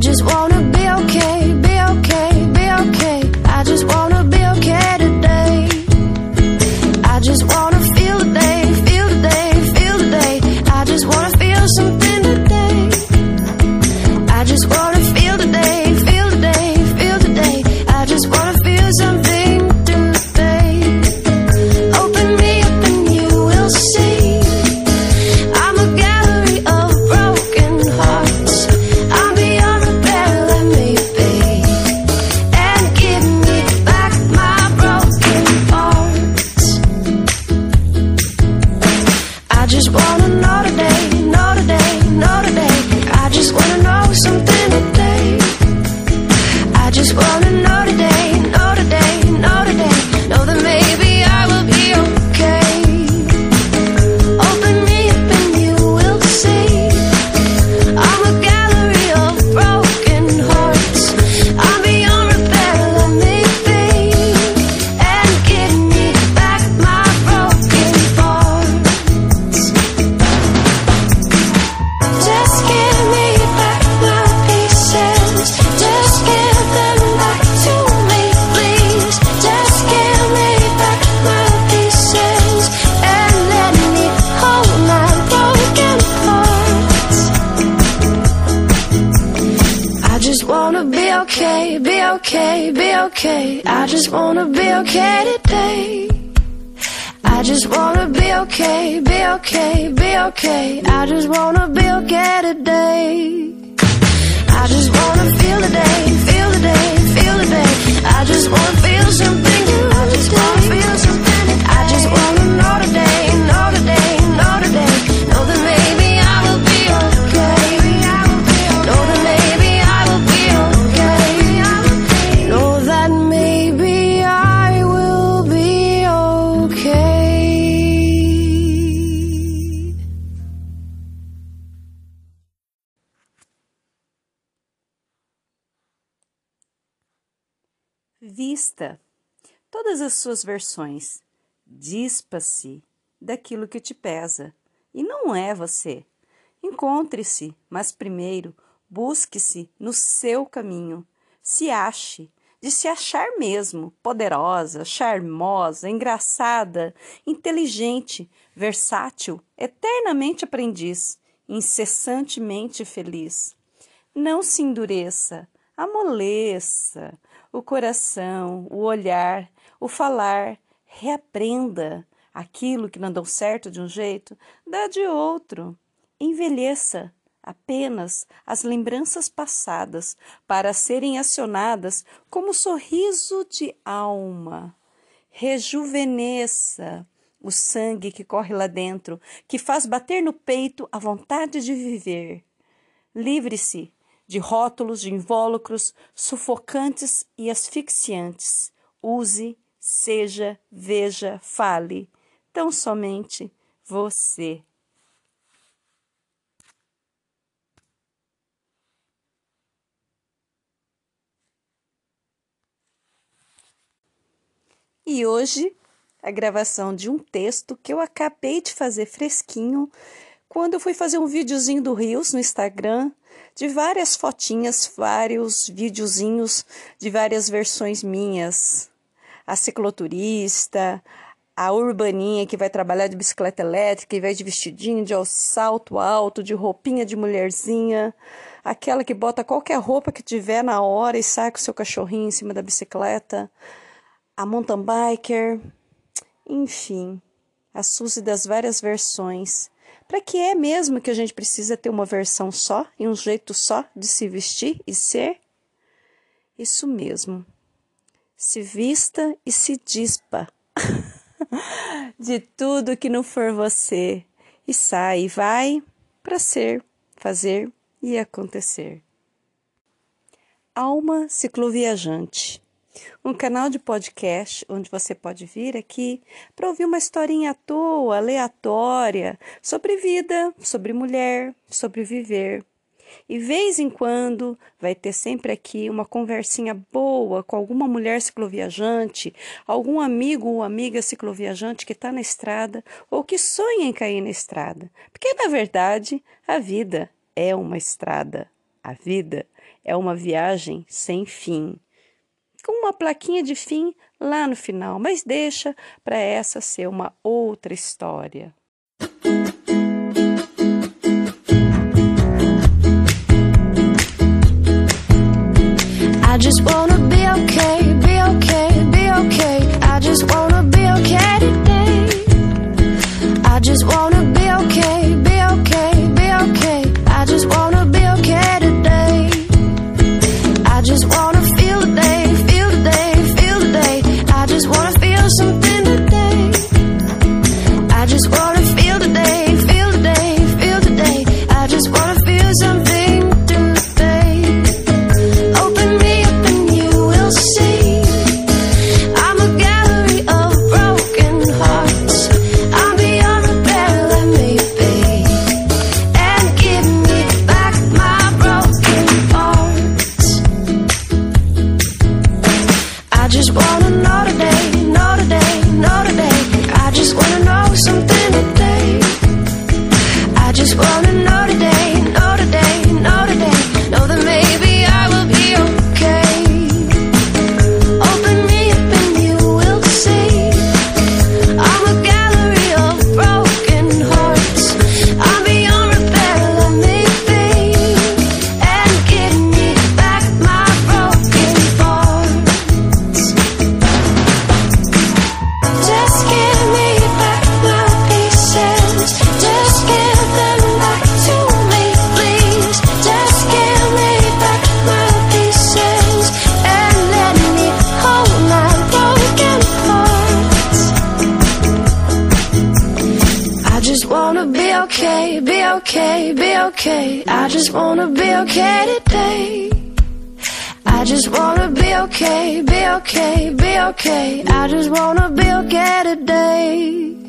just wanna be okay, be okay, be okay. I just wanna be okay today. I just wanna feel the day, feel the day, feel the day. I just wanna feel something today. I just wanna know something wanna be okay, be okay, be okay. I just wanna be okay today. I just wanna be okay, be okay, be okay. I just wanna be okay today. Vista todas as suas versões. Dispa-se daquilo que te pesa. E não é você. Encontre-se, mas primeiro busque-se no seu caminho. Se ache, de se achar mesmo, poderosa, charmosa, engraçada, inteligente, versátil, eternamente aprendiz, incessantemente feliz. Não se endureça, amoleça o coração, o olhar, o falar, reaprenda aquilo que não deu certo de um jeito, dá de outro. Envelheça apenas as lembranças passadas para serem acionadas como sorriso de alma. Rejuvenesça o sangue que corre lá dentro, que faz bater no peito a vontade de viver. Livre-se de rótulos, de invólucros sufocantes e asfixiantes. Use, seja, veja, fale. Tão somente você. E hoje, a gravação de um texto que eu acabei de fazer fresquinho quando eu fui fazer um videozinho do Rios no Instagram, de várias fotinhas, vários videozinhos de várias versões minhas. A cicloturista, a urbaninha que vai trabalhar de bicicleta elétrica e vai de vestidinho, de salto alto, de roupinha de mulherzinha, aquela que bota qualquer roupa que tiver na hora e sai com seu cachorrinho em cima da bicicleta, a mountain biker, enfim, a Suzy das várias versões. Para que é mesmo que a gente precisa ter uma versão só e um jeito só de se vestir e ser? Isso mesmo. Se vista e se dispa de tudo que não for você e sai e vai para ser, fazer e acontecer. Alma Cicloviajante um canal de podcast onde você pode vir aqui para ouvir uma historinha à toa, aleatória, sobre vida, sobre mulher, sobre viver. E vez em quando vai ter sempre aqui uma conversinha boa com alguma mulher cicloviajante, algum amigo ou amiga cicloviajante que está na estrada ou que sonha em cair na estrada. Porque, na verdade, a vida é uma estrada. A vida é uma viagem sem fim com uma plaquinha de fim lá no final, mas deixa para essa ser uma outra história. I just just wanna just wanna be okay, be okay, be okay. I just wanna be okay today. I just wanna be okay, be okay, be okay. I just wanna be okay today.